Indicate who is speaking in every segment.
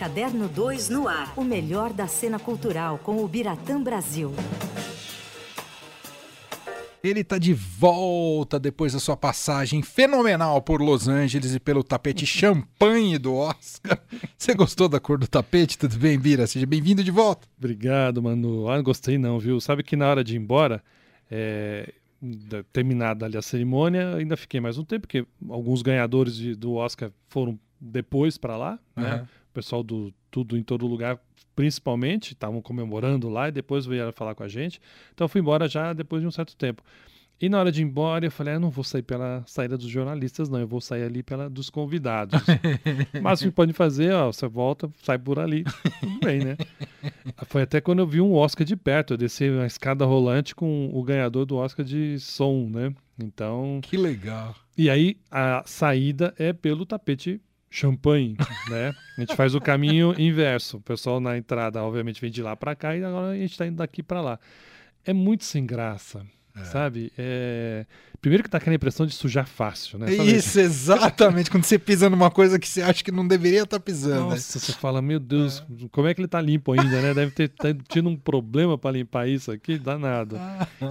Speaker 1: Caderno 2 no ar. O melhor da cena cultural com o Biratã Brasil.
Speaker 2: Ele está de volta depois da sua passagem fenomenal por Los Angeles e pelo tapete champanhe do Oscar. Você gostou da cor do tapete? Tudo bem, Bira? Seja bem-vindo de volta.
Speaker 3: Obrigado, Manu. Ah, não gostei não, viu? Sabe que na hora de ir embora, é, terminada ali a cerimônia, ainda fiquei mais um tempo, porque alguns ganhadores de, do Oscar foram depois para lá, uhum. O pessoal do Tudo em Todo Lugar, principalmente, estavam comemorando lá e depois vieram falar com a gente. Então eu fui embora já depois de um certo tempo. E na hora de ir embora, eu falei, ah, não vou sair pela saída dos jornalistas, não, eu vou sair ali pela dos convidados. Mas o que pode fazer, ó, você volta, sai por ali, tudo bem, né? Foi até quando eu vi um Oscar de perto, eu desci uma escada rolante com o ganhador do Oscar de som, né? Então...
Speaker 2: Que legal.
Speaker 3: E aí, a saída é pelo tapete champanhe, né? A gente faz o caminho inverso. O pessoal na entrada, obviamente, vem de lá para cá e agora a gente está indo daqui para lá. É muito sem graça. É. Sabe? É... Primeiro que tá aquela impressão de sujar fácil, né?
Speaker 2: Sabe? Isso, exatamente. Quando você pisa numa coisa que você acha que não deveria estar tá pisando.
Speaker 3: Né? Nossa, né? você fala, meu Deus, é. como é que ele tá limpo ainda, né? Deve ter tá tido um problema para limpar isso aqui, danado.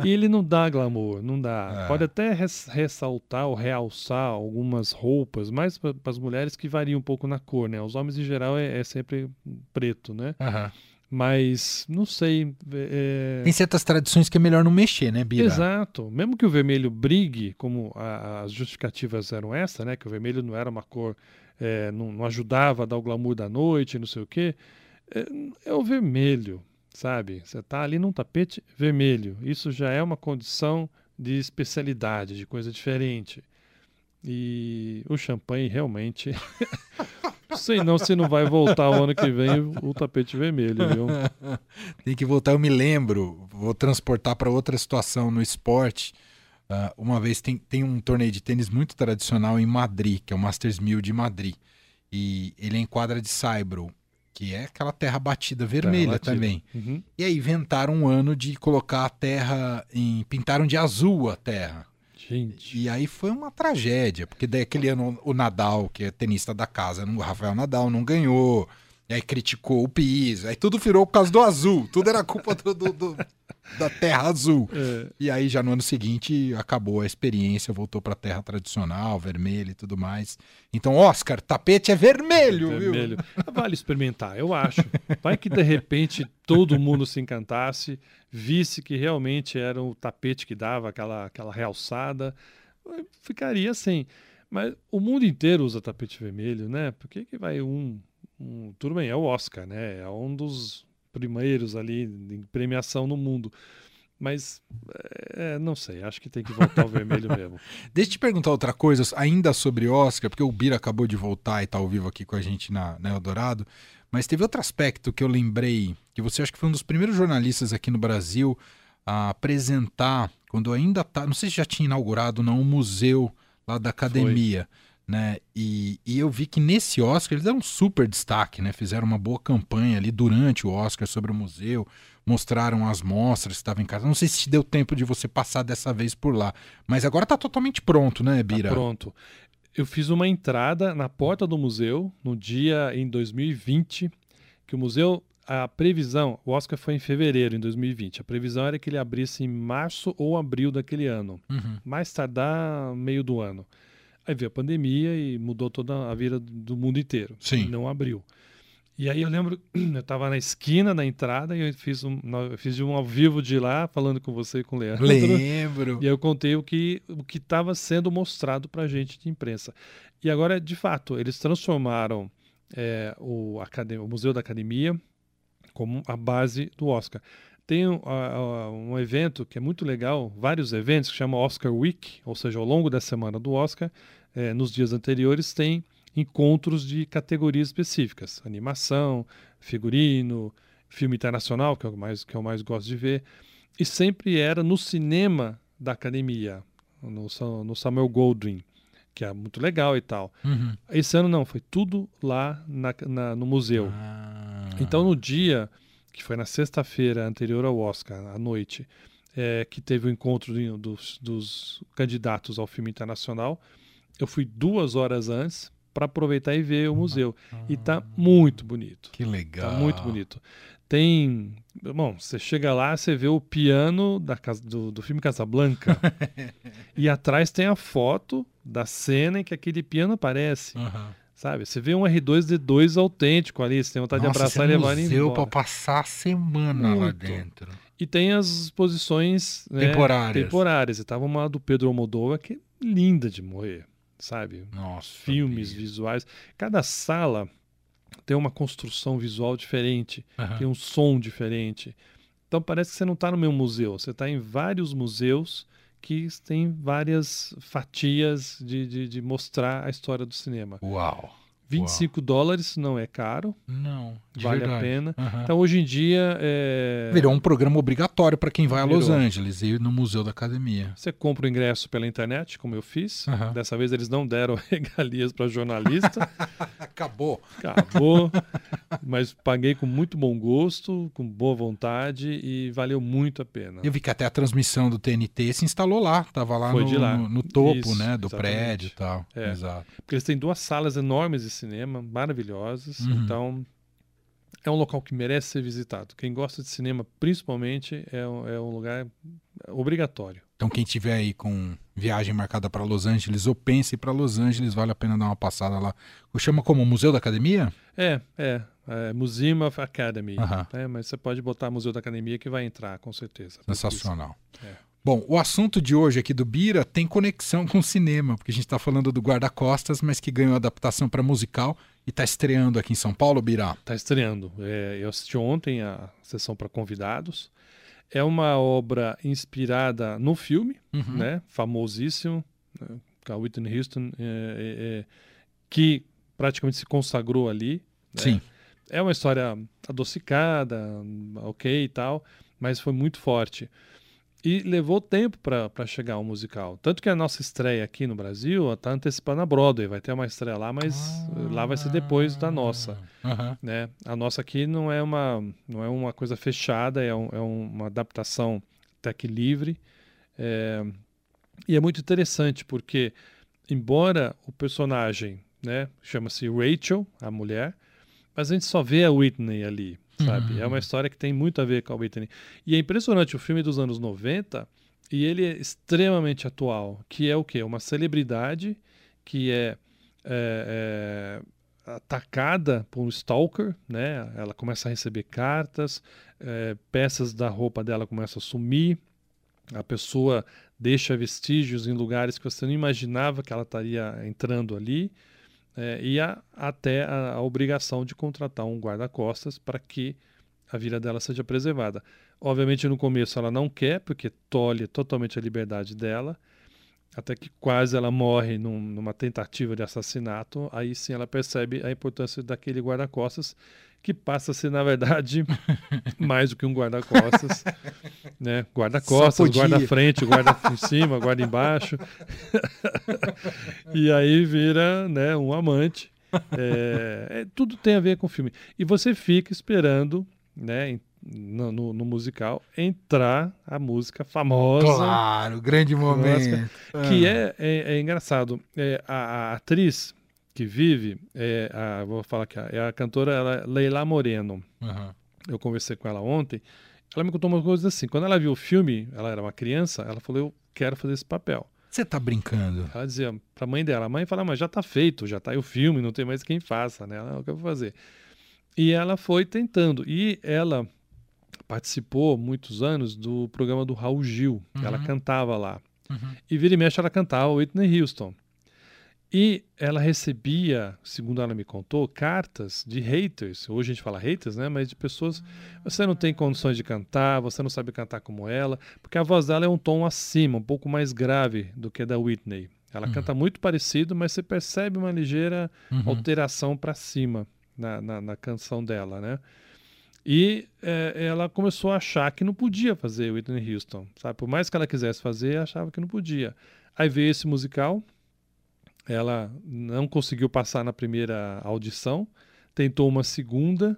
Speaker 3: E ele não dá glamour, não dá. É. Pode até res ressaltar ou realçar algumas roupas, mais para as mulheres que variam um pouco na cor, né? Os homens em geral é, é sempre preto, né?
Speaker 2: Uhum.
Speaker 3: Mas, não sei. É...
Speaker 2: Tem certas tradições que é melhor não mexer, né, Bira?
Speaker 3: Exato. Mesmo que o vermelho brigue, como a, as justificativas eram essa, né? Que o vermelho não era uma cor, é, não, não, ajudava a dar o glamour da noite, não sei o quê. É, é o vermelho, sabe? Você está ali num tapete vermelho. Isso já é uma condição de especialidade, de coisa diferente. E o champanhe realmente. Sei não se não vai voltar o ano que vem o tapete vermelho, viu?
Speaker 2: Tem que voltar, eu me lembro. Vou transportar para outra situação no esporte. Uh, uma vez tem, tem um torneio de tênis muito tradicional em Madrid, que é o Masters 1000 de Madrid. E ele é em quadra de Saibro, que é aquela terra batida vermelha terra também. Uhum. E aí inventaram um ano de colocar a terra em. pintaram de azul a terra.
Speaker 3: Gente.
Speaker 2: E aí foi uma tragédia, porque daí aquele ano o Nadal, que é tenista da casa, o Rafael Nadal não ganhou. E aí criticou o piso, aí tudo virou por causa do azul, tudo era culpa do, do, do da terra azul. É. E aí já no ano seguinte acabou a experiência, voltou para a terra tradicional, vermelha e tudo mais. Então, Oscar, tapete é vermelho, vermelho.
Speaker 3: viu? Vale experimentar, eu acho. Vai que de repente todo mundo se encantasse, visse que realmente era o tapete que dava aquela, aquela realçada, ficaria assim. Mas o mundo inteiro usa tapete vermelho, né? Por que, que vai um, um. Tudo bem, é o Oscar, né? É um dos primeiros ali em premiação no mundo. Mas é, não sei, acho que tem que voltar ao vermelho mesmo.
Speaker 2: Deixa eu te perguntar outra coisa, ainda sobre Oscar, porque o Bira acabou de voltar e está ao vivo aqui com a gente na, na Eldorado. Mas teve outro aspecto que eu lembrei, que você acho que foi um dos primeiros jornalistas aqui no Brasil a apresentar, quando ainda tá, não sei se já tinha inaugurado não, um museu lá da academia. Foi né? E, e eu vi que nesse Oscar eles deram um super destaque, né? Fizeram uma boa campanha ali durante o Oscar sobre o museu, mostraram as mostras que estavam em casa. Não sei se deu tempo de você passar dessa vez por lá, mas agora está totalmente pronto, né, Bira?
Speaker 3: Tá pronto. Eu fiz uma entrada na porta do museu no dia em 2020, que o museu a previsão, o Oscar foi em fevereiro em 2020. A previsão era que ele abrisse em março ou abril daquele ano. Uhum. Mais tardar meio do ano. Aí veio a pandemia e mudou toda a vida do mundo inteiro.
Speaker 2: Sim.
Speaker 3: Não abriu. E aí eu lembro, eu estava na esquina da entrada e eu fiz um, eu fiz um ao vivo de lá, falando com você e com o Leandro.
Speaker 2: Lembro.
Speaker 3: E eu contei o que o que estava sendo mostrado para a gente de imprensa. E agora, de fato, eles transformaram é, o, o Museu da Academia como a base do Oscar. Tem uh, uh, um evento que é muito legal, vários eventos que chama Oscar Week, ou seja, ao longo da semana do Oscar, é, nos dias anteriores tem encontros de categorias específicas, animação, figurino, filme internacional, que é o mais que eu mais gosto de ver, e sempre era no cinema da academia, no, no Samuel Goldwyn, que é muito legal e tal. Uhum. Esse ano não, foi tudo lá na, na, no museu. Ah. Então no dia que foi na sexta-feira anterior ao Oscar, à noite, é, que teve o encontro de, dos, dos candidatos ao filme internacional, eu fui duas horas antes para aproveitar e ver o museu. E tá muito bonito.
Speaker 2: Que legal.
Speaker 3: Tá muito bonito. Tem. Bom, você chega lá, você vê o piano da, casa- do, do filme Casablanca. e atrás tem a foto da cena em que aquele piano aparece.
Speaker 2: Aham.
Speaker 3: Sabe? Você vê um R2D2 autêntico ali, você tem vontade
Speaker 2: Nossa,
Speaker 3: de abraçar e levar ele
Speaker 2: museu
Speaker 3: embora.
Speaker 2: pra passar a semana lá
Speaker 3: Muito.
Speaker 2: dentro.
Speaker 3: E tem as exposições né,
Speaker 2: Temporárias.
Speaker 3: temporárias. E tava uma do Pedro Almodóvar que é linda de morrer, sabe?
Speaker 2: Nossa.
Speaker 3: Filmes, visuais. Cada sala tem uma construção visual diferente,
Speaker 2: Aham.
Speaker 3: tem um som diferente. Então parece que você não está no mesmo museu, você está em vários museus que têm várias fatias de, de, de mostrar a história do cinema.
Speaker 2: Uau.
Speaker 3: 25 dólares não é caro,
Speaker 2: Não.
Speaker 3: vale a
Speaker 2: verdade.
Speaker 3: pena.
Speaker 2: Aham.
Speaker 3: Então hoje em dia é,
Speaker 2: Virou um programa obrigatório para quem vai a Los
Speaker 3: Virou.
Speaker 2: Angeles e ir no Museu da Academia.
Speaker 3: Você compra o ingresso pela internet, como eu fiz.
Speaker 2: Aham.
Speaker 3: Dessa vez eles não deram regalias para jornalista.
Speaker 2: Acabou.
Speaker 3: Acabou. Mas paguei com muito bom gosto, com boa vontade e valeu muito a pena.
Speaker 2: Eu vi que até a transmissão do TNT se instalou lá. Tava lá, no,
Speaker 3: lá.
Speaker 2: no- no topo,
Speaker 3: Isso,
Speaker 2: né? Do
Speaker 3: exatamente.
Speaker 2: prédio e tal.
Speaker 3: É.
Speaker 2: Exato.
Speaker 3: Porque eles têm duas salas enormes de cinema, maravilhosas.
Speaker 2: Uhum.
Speaker 3: Então, é um local que merece ser visitado. Quem gosta de cinema, principalmente, é um, é um lugar obrigatório.
Speaker 2: Então quem tiver aí com viagem marcada para Los Angeles ou pense para Los Angeles, vale a pena dar uma passada lá. Chama como Museu da Academia?
Speaker 3: É, é. é Museum of Academy. Né? Mas você pode botar Museu da Academia que vai entrar, com certeza.
Speaker 2: Sensacional.
Speaker 3: É.
Speaker 2: Bom, o assunto de hoje aqui do Bira tem conexão com o cinema, porque a gente está falando do Guarda-Costas, mas que ganhou adaptação para musical e está estreando aqui em São Paulo, Bira.
Speaker 3: Está estreando. É, eu assisti ontem a sessão para convidados. É uma obra inspirada no filme,
Speaker 2: Uhum.
Speaker 3: né? Famosíssimo, né? com a Whitney Houston, é, é, é, que praticamente se consagrou ali. né?
Speaker 2: Sim.
Speaker 3: É uma história adocicada, ok e tal, mas foi muito forte. E levou tempo para chegar ao musical. Tanto que a nossa estreia aqui no Brasil está antecipada na Broadway. Vai ter uma estreia lá, mas lá vai ser depois da nossa
Speaker 2: Aham.
Speaker 3: né? A nossa aqui não é uma, não é uma coisa fechada, é, um- é uma adaptação até que livre. É, e é muito interessante porque, embora o personagem né, chama-se Rachel, a mulher, mas a gente só vê a Whitney ali, sabe?
Speaker 2: Uhum.
Speaker 3: É uma história que tem muito a ver com a Whitney. E é impressionante, o filme é dos anos 90 e ele é extremamente atual, que é o quê? Uma celebridade que é, é, é, atacada por um stalker, né? Ela começa a receber cartas, é, peças da roupa dela começam a sumir, a pessoa deixa vestígios em lugares que você não imaginava que ela estaria entrando ali, é, e há até a, a obrigação de contratar um guarda-costas para que a vida dela seja preservada. Obviamente, no começo ela não quer, porque tolhe totalmente a liberdade dela, até que quase ela morre num- numa tentativa de assassinato. Aí sim ela percebe a importância daquele guarda-costas, que passa a ser, na verdade, mais do que um guarda-costas. né? Guarda-costas, guarda-frente, guarda em cima, guarda embaixo. e aí vira né, um amante. É, é, tudo tem a ver com o filme. E você fica esperando, né, em- no, no- no musical, entrar a música famosa
Speaker 2: Claro, grande momento.
Speaker 3: que
Speaker 2: Ah.
Speaker 3: é, é, é engraçado. É, a, a atriz que vive, é a, vou falar aqui, é a cantora ela, é Leila Moreno.
Speaker 2: Aham.
Speaker 3: Eu conversei com ela ontem. Ela me contou uma coisa assim. Quando ela viu o filme, ela era uma criança, ela falou: Eu quero fazer esse papel.
Speaker 2: Você tá brincando?
Speaker 3: Ela dizia pra mãe dela: A mãe fala, mas já tá feito, já tá aí o filme, não tem mais quem faça, né? Ela, o que eu vou fazer? E ela foi tentando. E ela participou muitos anos do programa do Raul Gil. Ela
Speaker 2: Uhum.
Speaker 3: cantava lá.
Speaker 2: Uhum.
Speaker 3: E vira e mexe ela cantava Whitney Houston. E ela recebia, segundo ela me contou, cartas de haters. Hoje a gente fala haters, né? Mas de pessoas. Você não tem condições de cantar, você não sabe cantar como ela, porque a voz dela é um tom acima, um pouco mais grave do que a da Whitney. Ela
Speaker 2: Uhum.
Speaker 3: canta muito parecido, mas você percebe uma ligeira
Speaker 2: Uhum.
Speaker 3: alteração para cima na, na, na canção dela, né? E é, ela começou a achar que não podia fazer Whitney Houston, sabe? Por mais que ela quisesse fazer, achava que não podia. Aí veio esse musical, ela não conseguiu passar na primeira audição, tentou uma segunda,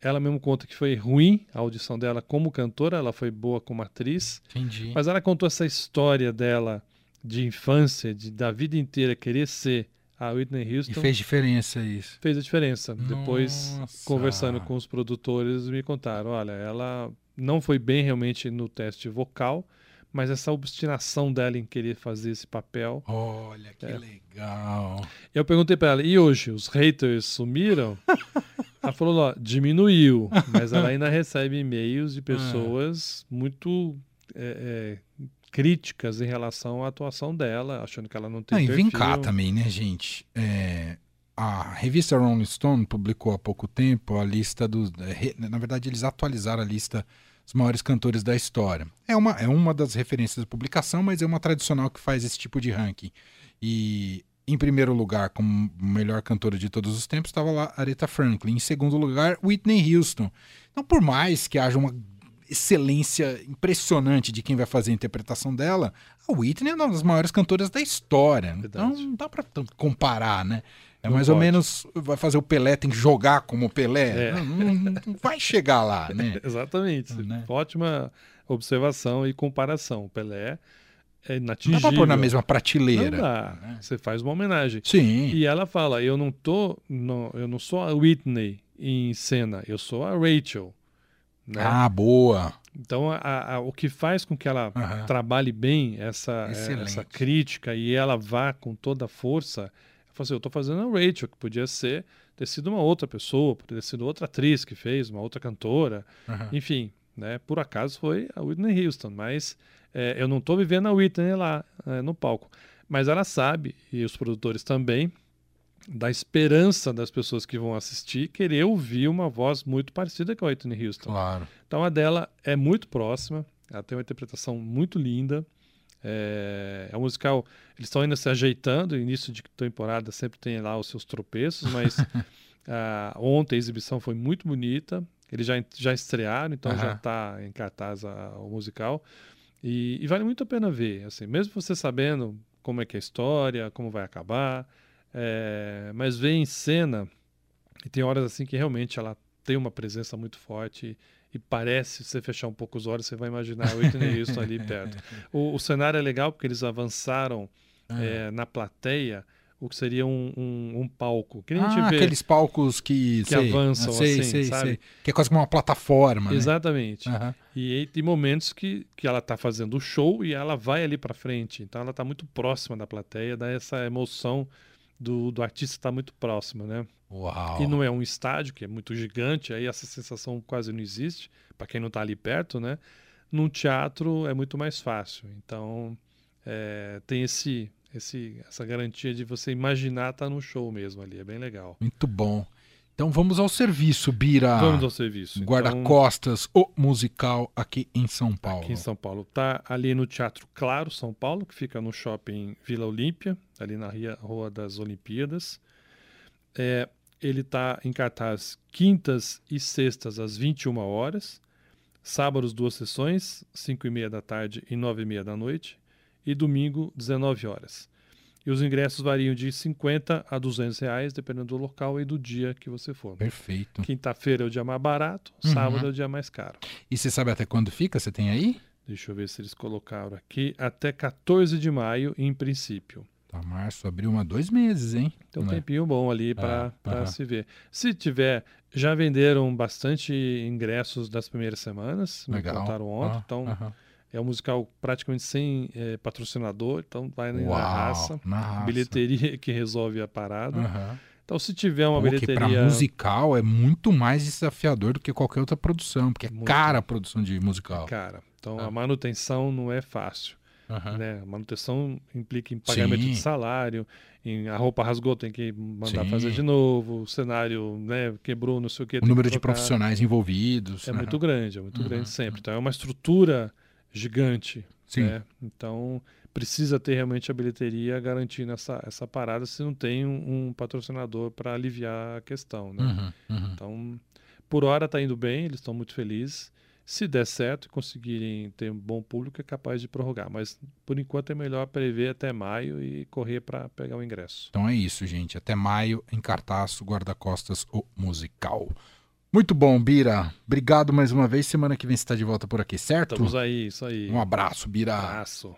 Speaker 3: ela mesmo conta que foi ruim a audição dela como cantora, ela foi boa como atriz,
Speaker 2: Entendi.
Speaker 3: mas ela contou essa história dela de infância, de, da vida inteira querer ser a Whitney Houston.
Speaker 2: E fez diferença isso.
Speaker 3: Fez a diferença. Depois,
Speaker 2: Nossa.
Speaker 3: conversando com os produtores, me contaram: olha, ela não foi bem realmente no teste vocal, mas essa obstinação dela em querer fazer esse papel.
Speaker 2: Olha que
Speaker 3: É.
Speaker 2: legal.
Speaker 3: Eu perguntei pra ela: e hoje, os haters sumiram? ela falou: ó, diminuiu, mas ela ainda recebe e-mails de pessoas muito. é, é, críticas em relação à atuação dela, achando que ela não tem
Speaker 2: Não, e vem cá também, né, gente? É, a revista Rolling Stone publicou há pouco tempo a lista dos. é, re- Na verdade, eles atualizaram a lista dos maiores cantores da história. É uma, é uma das referências da publicação, mas é uma tradicional que faz esse tipo de ranking. E em primeiro lugar, como melhor cantora de todos os tempos, estava lá Aretha Franklin. Em segundo lugar, Whitney Houston. Então, por mais que haja uma excelência impressionante de quem vai fazer a interpretação dela, a Whitney é uma das maiores cantoras da história. Então
Speaker 3: Verdade.
Speaker 2: não dá tanto comparar, né? É
Speaker 3: Não
Speaker 2: mais ou
Speaker 3: pode.
Speaker 2: menos vai fazer o Pelé, tem que jogar como o Pelé.
Speaker 3: É.
Speaker 2: Não, não- não vai chegar lá, né?
Speaker 3: Exatamente.
Speaker 2: Né?
Speaker 3: Ótima observação e comparação. O Pelé é
Speaker 2: Não dá
Speaker 3: inatingível.
Speaker 2: pra pôr na mesma
Speaker 3: Não
Speaker 2: prateleira.
Speaker 3: dá.
Speaker 2: né?
Speaker 3: Você faz uma homenagem.
Speaker 2: Sim.
Speaker 3: E ela fala: eu não tô, não, eu não sou a Whitney em cena, eu sou a Rachel. Né?
Speaker 2: Ah, boa.
Speaker 3: Então, a- a- o que faz com que ela
Speaker 2: Aham.
Speaker 3: trabalhe bem essa, eh,
Speaker 2: Excelente.
Speaker 3: essa crítica e ela vá com toda a força, eu assim, eu estou fazendo a Rachel, que podia ser ter sido uma outra pessoa, poderia ter sido outra atriz que fez, uma outra cantora,
Speaker 2: Aham.
Speaker 3: enfim, né? Por acaso foi a Whitney Houston, mas eh, eu não estou vivendo a Whitney lá eh, no palco. Mas ela sabe, e os produtores também, da esperança das pessoas que vão assistir querer ouvir uma voz muito parecida com a Whitney Houston.
Speaker 2: Claro.
Speaker 3: Então a dela é muito próxima, ela tem uma interpretação muito linda. É, é um musical, eles estão ainda se ajeitando, início de temporada sempre tem lá os seus tropeços, mas ontem a exibição foi muito bonita. Eles já, já estrearam, então já
Speaker 2: Aham.
Speaker 3: está em cartaz a- o musical. E, e vale muito a pena ver, assim, mesmo você sabendo como é que é a história, como vai acabar, é, mas ver em cena, e tem horas assim que realmente ela tem uma presença muito forte e parece, se você fechar um pouco os olhos, você vai imaginar a Whitney Houston ali perto. O, o cenário é legal porque eles avançaram
Speaker 2: Ah.
Speaker 3: é, na plateia o que seria um, um, um palco. Que
Speaker 2: Ah, aqueles palcos que,
Speaker 3: Que
Speaker 2: sei,
Speaker 3: avançam
Speaker 2: sei,
Speaker 3: assim,
Speaker 2: sei,
Speaker 3: sabe?
Speaker 2: sei. Que é quase como uma plataforma, né?
Speaker 3: Exatamente.
Speaker 2: Aham.
Speaker 3: E aí tem momentos que, que ela está fazendo o show e ela vai ali para frente. Então ela está muito próxima da plateia, dá essa emoção do, do artista estar muito próximo, né?
Speaker 2: Uau.
Speaker 3: E não é um estádio, que é muito gigante, aí essa sensação quase não existe, para quem não está ali perto, né? Num teatro é muito mais fácil. Então é, tem esse, esse, essa garantia de você imaginar estar no show mesmo ali, é bem legal.
Speaker 2: Muito bom. Então vamos ao serviço, Bira.
Speaker 3: Vamos ao serviço. Então,
Speaker 2: Guarda-costas, o musical aqui em São Paulo.
Speaker 3: Aqui em São Paulo. Tá ali no Teatro Claro, São Paulo, que fica no shopping Vila Olímpia, ali na Rua das Olimpíadas. É, ele está em cartaz quintas e sextas às 21 horas, sábados duas sessões, 5 e meia da tarde e 9 e meia da noite, e domingo 19 horas. E os ingressos variam de 50 a 200 reais, dependendo do local e do dia que você for.
Speaker 2: Perfeito.
Speaker 3: Quinta-feira é o dia mais barato,
Speaker 2: Uhum.
Speaker 3: sábado é o dia mais caro.
Speaker 2: E você sabe até quando fica? Você tem aí?
Speaker 3: Deixa eu ver se eles colocaram aqui. Até 14 de maio, em princípio.
Speaker 2: Tá, março, abril, uma dois meses, hein?
Speaker 3: Tem um
Speaker 2: Não é?
Speaker 3: tempinho bom ali
Speaker 2: Ah,
Speaker 3: para
Speaker 2: aham.
Speaker 3: se ver. Se tiver, já venderam bastante ingressos das primeiras semanas. Me
Speaker 2: Legal.
Speaker 3: contaram ontem.
Speaker 2: Ah,
Speaker 3: então. É um musical praticamente sem eh, patrocinador. Então, vai na
Speaker 2: Uau,
Speaker 3: raça.
Speaker 2: na raça.
Speaker 3: Bilheteria que resolve a parada.
Speaker 2: Aham.
Speaker 3: Então, se tiver uma
Speaker 2: Pô,
Speaker 3: bilheteria.
Speaker 2: musical é muito mais desafiador do que qualquer outra produção, porque é
Speaker 3: Muito.
Speaker 2: cara a produção de musical.
Speaker 3: Cara, então
Speaker 2: Ah.
Speaker 3: a manutenção não é fácil.
Speaker 2: Aham.
Speaker 3: né? A manutenção implica em pagamento
Speaker 2: Sim.
Speaker 3: de salário, em a roupa rasgou, tem que mandar
Speaker 2: Sim.
Speaker 3: fazer de novo, o cenário né, quebrou, não sei o que.
Speaker 2: O número de profissionais envolvidos.
Speaker 3: é
Speaker 2: aham.
Speaker 3: muito grande, é muito
Speaker 2: Uhum,
Speaker 3: grande sempre. Então é uma estrutura gigante.
Speaker 2: Sim.
Speaker 3: né? Então precisa ter realmente a bilheteria garantindo essa, essa parada se não tem um, um patrocinador para aliviar a questão. Né?
Speaker 2: Uhum, uhum.
Speaker 3: Então, por hora está indo bem, eles estão muito felizes. Se der certo e conseguirem ter um bom público, é capaz de prorrogar. Mas, por enquanto, é melhor prever até maio e correr para pegar o ingresso.
Speaker 2: Então é isso, gente. Até maio, em cartaz, Guarda-Costas, o musical. Muito bom, Bira. Obrigado mais uma vez. Semana que vem você está de volta por aqui, certo?
Speaker 3: Estamos aí, isso aí.
Speaker 2: Um abraço, Bira.
Speaker 3: abraço.